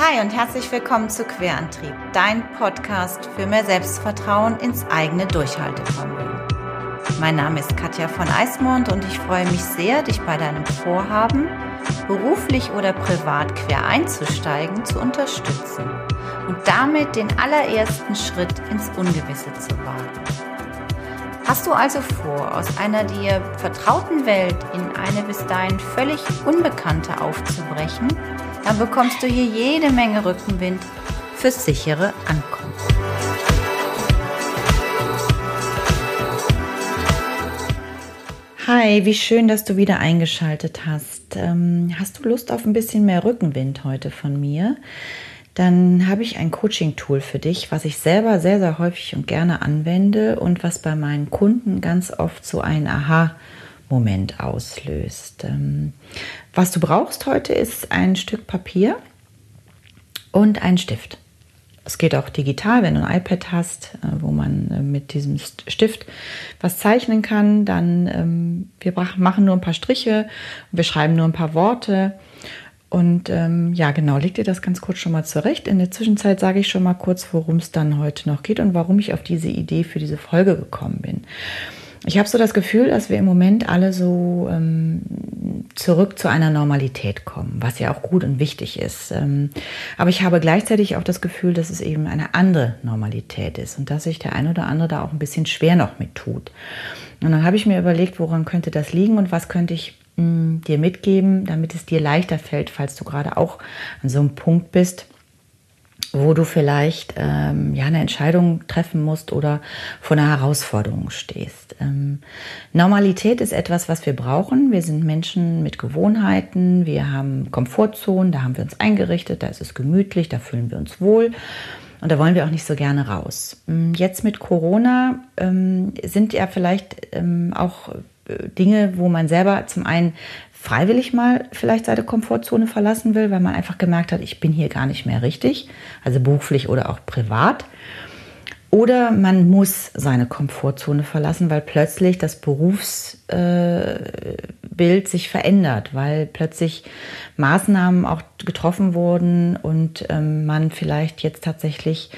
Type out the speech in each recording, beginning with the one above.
Hi und herzlich willkommen zu Querantrieb, dein Podcast für mehr Selbstvertrauen ins eigene Durchhaltevermögen. Mein Name ist Katja von Eismond und ich freue mich sehr, dich bei deinem Vorhaben, beruflich oder privat quer einzusteigen, zu unterstützen und damit den allerersten Schritt ins Ungewisse zu wagen. Hast du also vor, aus einer dir vertrauten Welt in eine bis dahin völlig unbekannte aufzubrechen, dann bekommst du hier jede Menge Rückenwind fürs sichere Ankommen. Hi, wie schön, dass du wieder eingeschaltet hast. Ähm, hast du Lust auf ein bisschen mehr Rückenwind heute von mir? Dann habe ich ein Coaching-Tool für dich, was ich selber sehr, sehr häufig und gerne anwende und was bei meinen Kunden ganz oft so ein Aha-Moment auslöst. Ähm, was du brauchst heute ist ein Stück Papier und ein Stift. Es geht auch digital, wenn du ein iPad hast, äh, wo man äh, mit diesem Stift was zeichnen kann. Dann ähm, wir machen nur ein paar Striche, wir schreiben nur ein paar Worte. Und ähm, ja, genau, leg dir das ganz kurz schon mal zurecht. In der Zwischenzeit sage ich schon mal kurz, worum es dann heute noch geht und warum ich auf diese Idee für diese Folge gekommen bin. Ich habe so das Gefühl, dass wir im Moment alle so ähm, zurück zu einer Normalität kommen, was ja auch gut und wichtig ist. Ähm, aber ich habe gleichzeitig auch das Gefühl, dass es eben eine andere Normalität ist und dass sich der ein oder andere da auch ein bisschen schwer noch mit tut. Und dann habe ich mir überlegt, woran könnte das liegen und was könnte ich mh, dir mitgeben, damit es dir leichter fällt, falls du gerade auch an so einem Punkt bist, wo du vielleicht ähm, ja eine Entscheidung treffen musst oder vor einer Herausforderung stehst. Ähm, Normalität ist etwas, was wir brauchen. Wir sind Menschen mit Gewohnheiten, wir haben Komfortzonen, da haben wir uns eingerichtet, da ist es gemütlich, da fühlen wir uns wohl. Und da wollen wir auch nicht so gerne raus. Mm, jetzt mit Corona ähm, sind ja vielleicht ähm, auch Dinge, wo man selber zum einen freiwillig mal vielleicht seine Komfortzone verlassen will, weil man einfach gemerkt hat, ich bin hier gar nicht mehr richtig, also beruflich oder auch privat. Oder man muss seine Komfortzone verlassen, weil plötzlich das Berufsbild äh, sich verändert, weil plötzlich Maßnahmen auch getroffen wurden und ähm, man vielleicht jetzt tatsächlich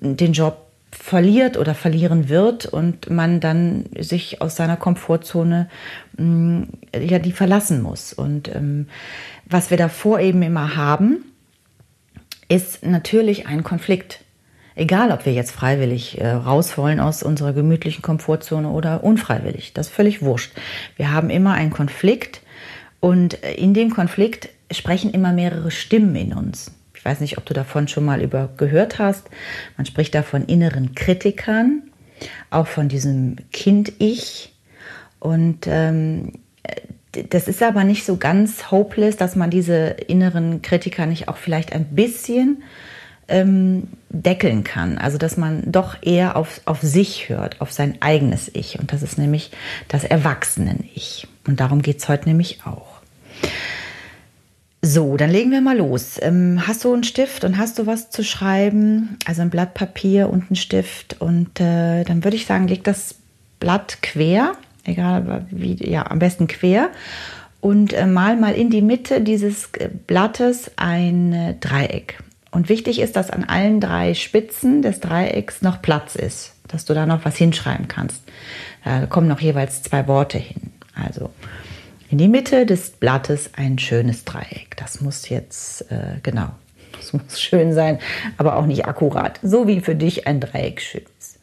den Job verliert oder verlieren wird und man dann sich aus seiner Komfortzone mh, mm, ja die verlassen muss. Und ähm, was wir davor eben immer haben, ist natürlich ein Konflikt. Egal, ob wir jetzt freiwillig äh, raus wollen aus unserer gemütlichen Komfortzone oder unfreiwillig, das ist völlig wurscht. Wir haben immer einen Konflikt und in dem Konflikt sprechen immer mehrere Stimmen in uns. Ich weiß nicht, ob du davon schon mal über gehört hast. Man spricht da von inneren Kritikern, auch von diesem Kind-Ich. Und ähm, das ist aber nicht so ganz hopeless, dass man diese inneren Kritiker nicht auch vielleicht ein bisschen ähm, deckeln kann. Also dass man doch eher auf, auf sich hört, auf sein eigenes Ich. Und das ist nämlich das Erwachsenen-Ich. Und darum geht es heute nämlich auch. So, dann legen wir mal los. Ähm, hast du einen Stift und hast du was zu schreiben? Also ein Blatt Papier und einen Stift. Und äh, dann würde ich sagen, leg das Blatt quer, egal wie, ja, am besten quer. Und äh, mal mal in die Mitte dieses äh, Blattes ein äh, Dreieck. Und wichtig ist, dass an allen drei Spitzen des Dreiecks noch Platz ist, dass du da noch was hinschreiben kannst. Da kommen noch jeweils zwei Worte hin. Also in die Mitte des Blattes ein schönes Dreieck. Das muss jetzt, äh, genau, das muss schön sein, aber auch nicht akkurat. So wie für dich ein Dreieck schön ist.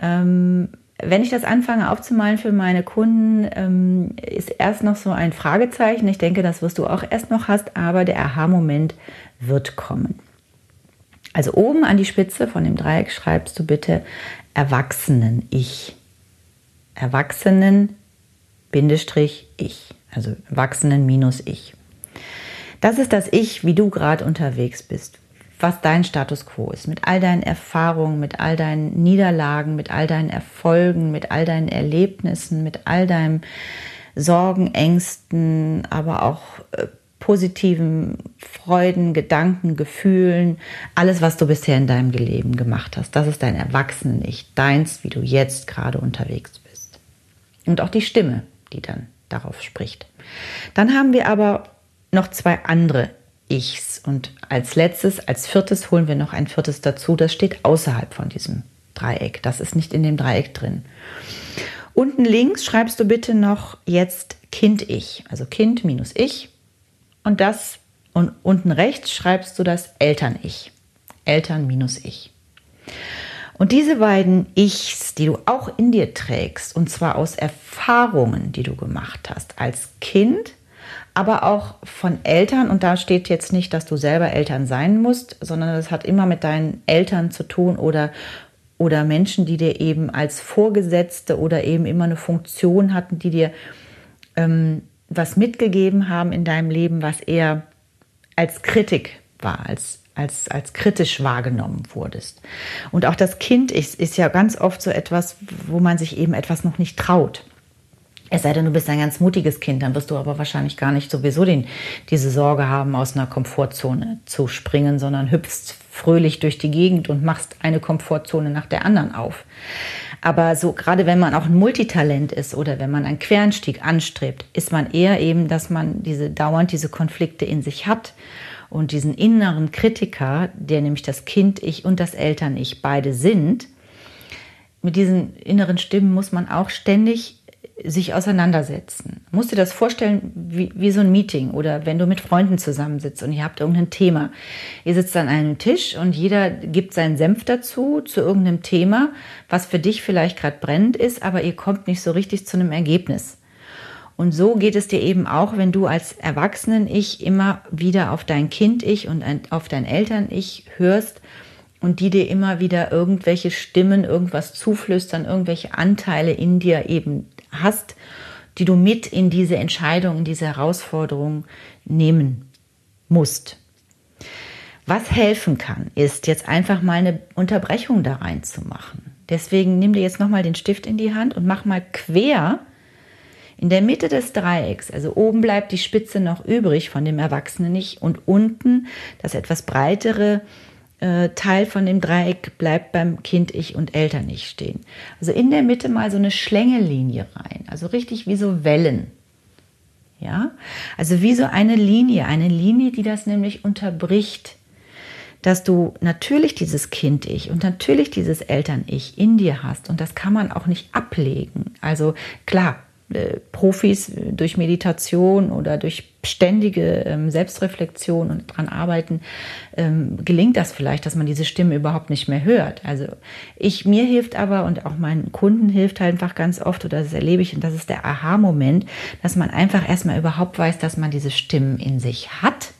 Ähm, wenn ich das anfange aufzumalen für meine Kunden, ähm, ist erst noch so ein Fragezeichen. Ich denke, das wirst du auch erst noch hast, aber der Aha-Moment wird kommen. Also oben an die Spitze von dem Dreieck schreibst du bitte Erwachsenen-Ich. Erwachsenen Bindestrich ich, also Erwachsenen minus ich. Das ist das Ich, wie du gerade unterwegs bist, was dein Status quo ist, mit all deinen Erfahrungen, mit all deinen Niederlagen, mit all deinen Erfolgen, mit all deinen Erlebnissen, mit all deinen Sorgen, Ängsten, aber auch äh, positiven Freuden, Gedanken, Gefühlen, alles, was du bisher in deinem Leben gemacht hast. Das ist dein Erwachsenen-Ich, deins, wie du jetzt gerade unterwegs bist. Und auch die Stimme, die dann darauf spricht. Dann haben wir aber noch zwei andere Ichs. Und als letztes, als viertes holen wir noch ein viertes dazu. Das steht außerhalb von diesem Dreieck. Das ist nicht in dem Dreieck drin. Unten links schreibst du bitte noch jetzt Kind-Ich. Also Kind minus Ich. Und das und unten rechts schreibst du das Eltern-Ich. Eltern minus Ich. Und diese beiden Ichs, die du auch in dir trägst, und zwar aus Erfahrungen, die du gemacht hast als Kind, aber auch von Eltern, und da steht jetzt nicht, dass du selber Eltern sein musst, sondern das hat immer mit deinen Eltern zu tun oder, oder Menschen, die dir eben als Vorgesetzte oder eben immer eine Funktion hatten, die dir ähm, was mitgegeben haben in deinem Leben, was eher als Kritik war, als als, als kritisch wahrgenommen wurdest. Und auch das Kind ist, ist ja ganz oft so etwas, wo man sich eben etwas noch nicht traut. Es sei denn, du bist ein ganz mutiges Kind, dann wirst du aber wahrscheinlich gar nicht sowieso den, diese Sorge haben, aus einer Komfortzone zu springen, sondern hüpfst fröhlich durch die Gegend und machst eine Komfortzone nach der anderen auf. Aber so gerade wenn man auch ein Multitalent ist oder wenn man einen Querenstieg anstrebt, ist man eher eben, dass man diese dauernd diese Konflikte in sich hat und diesen inneren Kritiker, der nämlich das Kind-Ich und das Eltern-Ich beide sind, mit diesen inneren Stimmen muss man auch ständig sich auseinandersetzen. Musst dir das vorstellen wie, wie so ein Meeting oder wenn du mit Freunden zusammensitzt und ihr habt irgendein Thema. Ihr sitzt an einem Tisch und jeder gibt seinen Senf dazu zu irgendeinem Thema, was für dich vielleicht gerade brennend ist, aber ihr kommt nicht so richtig zu einem Ergebnis. Und so geht es dir eben auch, wenn du als Erwachsenen-Ich immer wieder auf dein Kind-Ich und auf dein Eltern-Ich hörst und die dir immer wieder irgendwelche Stimmen, irgendwas zuflüstern, irgendwelche Anteile in dir eben hast, die du mit in diese Entscheidung, in diese Herausforderung nehmen musst. Was helfen kann, ist jetzt einfach mal eine Unterbrechung da reinzumachen. Deswegen nimm dir jetzt nochmal den Stift in die Hand und mach mal quer in der Mitte des Dreiecks, also oben bleibt die Spitze noch übrig von dem Erwachsenen nicht und unten das etwas breitere äh, Teil von dem Dreieck bleibt beim Kind Ich und Eltern nicht stehen. Also in der Mitte mal so eine Schlängellinie rein, also richtig wie so Wellen. Ja, also wie so eine Linie, eine Linie, die das nämlich unterbricht, dass du natürlich dieses Kind-Ich und natürlich dieses Eltern-Ich in dir hast und das kann man auch nicht ablegen. Also klar, äh, Profis durch Meditation oder durch ständige ähm, Selbstreflexion und dran arbeiten, ähm, gelingt das vielleicht, dass man diese Stimme überhaupt nicht mehr hört. Also ich, mir hilft aber und auch meinen Kunden hilft halt einfach ganz oft, oder das erlebe ich, und das ist der Aha-Moment, dass man einfach erstmal überhaupt weiß, dass man diese Stimmen in sich hat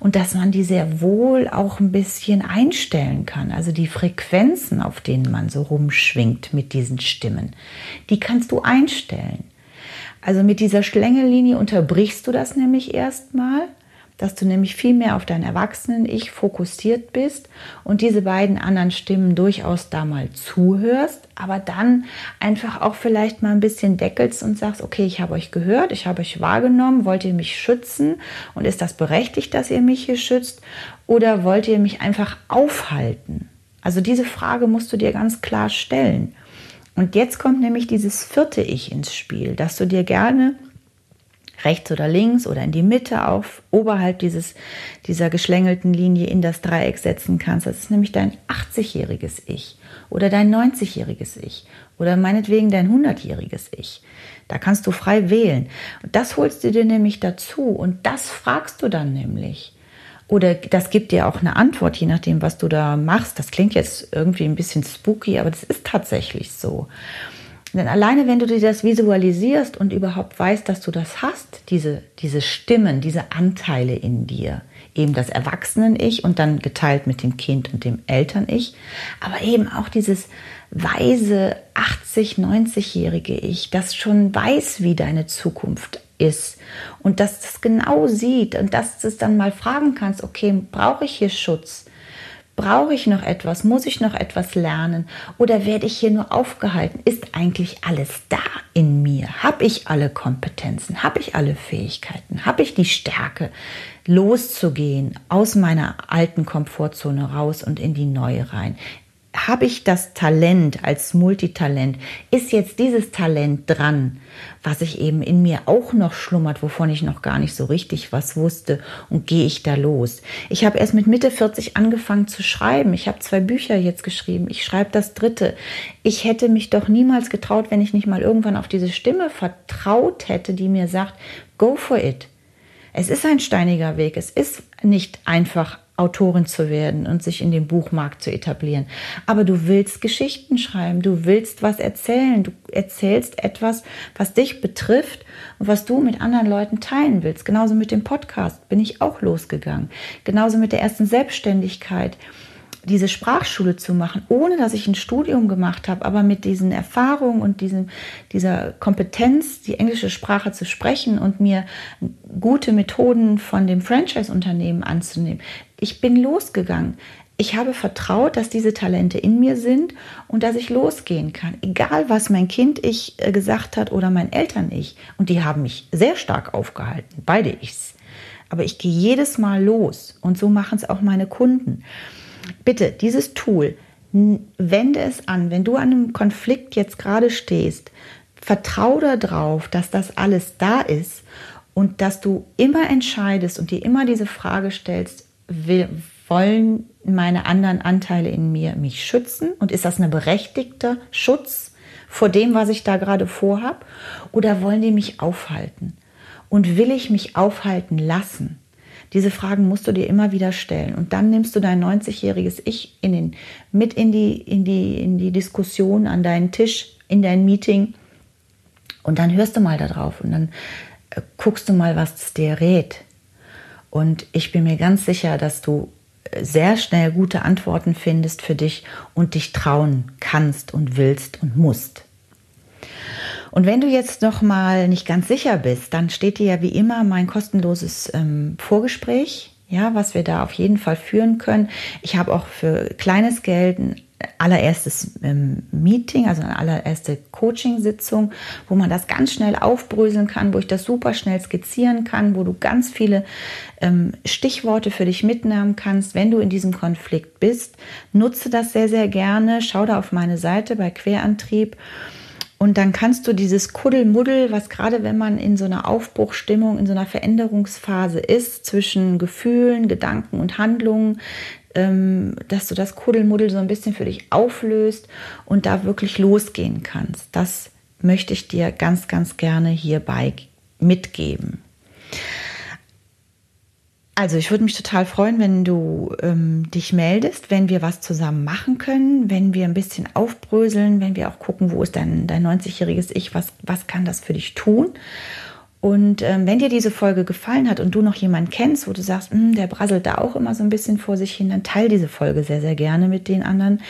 und dass man die sehr wohl auch ein bisschen einstellen kann. Also die Frequenzen, auf denen man so rumschwingt mit diesen Stimmen, die kannst du einstellen. Also mit dieser Schlängellinie unterbrichst du das nämlich erstmal, dass du nämlich viel mehr auf dein Erwachsenen-Ich fokussiert bist und diese beiden anderen Stimmen durchaus da mal zuhörst, aber dann einfach auch vielleicht mal ein bisschen deckelst und sagst, okay, ich habe euch gehört, ich habe euch wahrgenommen, wollt ihr mich schützen und ist das berechtigt, dass ihr mich hier schützt oder wollt ihr mich einfach aufhalten? Also diese Frage musst du dir ganz klar stellen. Und jetzt kommt nämlich dieses vierte Ich ins Spiel, dass du dir gerne rechts oder links oder in die Mitte auf oberhalb dieses, dieser geschlängelten Linie in das Dreieck setzen kannst. Das ist nämlich dein 80-jähriges Ich oder dein 90-jähriges Ich oder meinetwegen dein 100-jähriges Ich. Da kannst du frei wählen. Und das holst du dir nämlich dazu und das fragst du dann nämlich. Oder das gibt dir auch eine Antwort, je nachdem, was du da machst. Das klingt jetzt irgendwie ein bisschen spooky, aber das ist tatsächlich so. Denn alleine, wenn du dir das visualisierst und überhaupt weißt, dass du das hast, diese, diese Stimmen, diese Anteile in dir, eben das Erwachsenen-Ich und dann geteilt mit dem Kind und dem Eltern-Ich, aber eben auch dieses weise 80, 90-jährige Ich, das schon weiß, wie deine Zukunft ist und dass das genau sieht und dass du es dann mal fragen kannst, okay, brauche ich hier Schutz? Brauche ich noch etwas? Muss ich noch etwas lernen? Oder werde ich hier nur aufgehalten? Ist eigentlich alles da in mir? Habe ich alle Kompetenzen? Habe ich alle Fähigkeiten? Habe ich die Stärke, loszugehen aus meiner alten Komfortzone raus und in die neue rein? Habe ich das Talent als Multitalent? Ist jetzt dieses Talent dran, was ich eben in mir auch noch schlummert, wovon ich noch gar nicht so richtig was wusste und gehe ich da los? Ich habe erst mit Mitte 40 angefangen zu schreiben. Ich habe zwei Bücher jetzt geschrieben. Ich schreibe das dritte. Ich hätte mich doch niemals getraut, wenn ich nicht mal irgendwann auf diese Stimme vertraut hätte, die mir sagt, go for it. Es ist ein steiniger Weg. Es ist nicht einfach Autorin zu werden und sich in den Buchmarkt zu etablieren. Aber du willst Geschichten schreiben, du willst was erzählen, du erzählst etwas, was dich betrifft und was du mit anderen Leuten teilen willst. Genauso mit dem Podcast bin ich auch losgegangen. Genauso mit der ersten Selbstständigkeit diese Sprachschule zu machen, ohne dass ich ein Studium gemacht habe, aber mit diesen Erfahrungen und diesem, dieser Kompetenz, die englische Sprache zu sprechen und mir gute Methoden von dem Franchise-Unternehmen anzunehmen. Ich bin losgegangen. Ich habe vertraut, dass diese Talente in mir sind und dass ich losgehen kann. Egal, was mein Kind ich äh, gesagt hat oder mein Eltern ich. Und die haben mich sehr stark aufgehalten, beide ichs. Aber ich gehe jedes Mal los und so machen es auch meine Kunden bitte dieses Tool, wende es an. Wenn du an einem Konflikt jetzt gerade stehst, vertraue darauf, dass das alles da ist und dass du immer entscheidest und dir immer diese Frage stellst, wollen meine anderen Anteile in mir mich schützen und ist das ein berechtigter Schutz vor dem, was ich da gerade vorhab oder wollen die mich aufhalten? Und will ich mich aufhalten lassen? Diese Fragen musst du dir immer wieder stellen. Und dann nimmst du dein 90-jähriges Ich in den, mit in die, in, die, in die Diskussion an deinen Tisch, in dein Meeting. Und dann hörst du mal darauf und dann äh, guckst du mal, was es dir rät. Und ich bin mir ganz sicher, dass du äh, sehr schnell gute Antworten findest für dich und dich trauen kannst und willst und musst. Und wenn du jetzt noch mal nicht ganz sicher bist, dann steht dir ja wie immer mein kostenloses ähm, Vorgespräch, ja, was wir da auf jeden Fall führen können. Ich habe auch für kleines Geld ein allererstes ähm, Meeting, also eine allererste Coaching-Sitzung, wo man das ganz schnell aufbröseln kann, wo ich das super schnell skizzieren kann, wo du ganz viele ähm, Stichworte für dich mitnehmen kannst, wenn du in diesem Konflikt bist. Nutze das sehr, sehr gerne. Schau da auf meine Seite bei Querantrieb. Und dann kannst du dieses Kuddelmuddel, was gerade wenn man in so einer Aufbruchstimmung, in so einer Veränderungsphase ist, zwischen Gefühlen, Gedanken und Handlungen, dass du das Kuddelmuddel so ein bisschen für dich auflöst und da wirklich losgehen kannst. Das möchte ich dir ganz, ganz gerne hierbei mitgeben. Also ich würde mich total freuen, wenn du ähm, dich meldest, wenn wir was zusammen machen können, wenn wir ein bisschen aufbröseln, wenn wir auch gucken, wo ist dein, dein 90-jähriges Ich, was, was kann das für dich tun. Und ähm, wenn dir diese Folge gefallen hat und du noch jemanden kennst, wo du sagst, hm, der brasselt da auch immer so ein bisschen vor sich hin, dann teile diese Folge sehr, sehr gerne mit den anderen.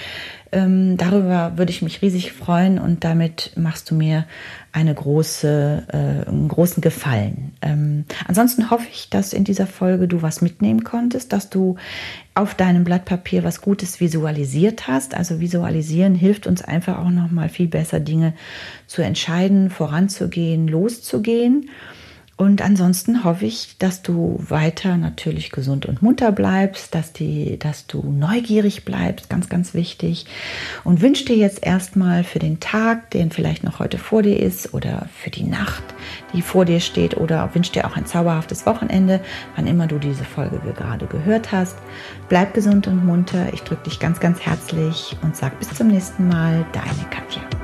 Ähm, darüber würde ich mich riesig freuen und damit machst du mir eine große, äh, einen großen Gefallen. Ähm, ansonsten hoffe ich, dass in dieser Folge du was mitnehmen konntest, dass du auf deinem Blatt Papier was Gutes visualisiert hast. Also visualisieren hilft uns einfach auch noch mal viel besser Dinge zu entscheiden, voranzugehen, loszugehen. Und ansonsten hoffe ich, dass du weiter natürlich gesund und munter bleibst, dass, die, dass du neugierig bleibst, ganz, ganz wichtig. Und wünsche dir jetzt erstmal für den Tag, den vielleicht noch heute vor dir ist, oder für die Nacht, die vor dir steht, oder wünsche dir auch ein zauberhaftes Wochenende, wann immer du diese Folge gerade gehört hast. Bleib gesund und munter. Ich drücke dich ganz, ganz herzlich und sag bis zum nächsten Mal, deine Katja.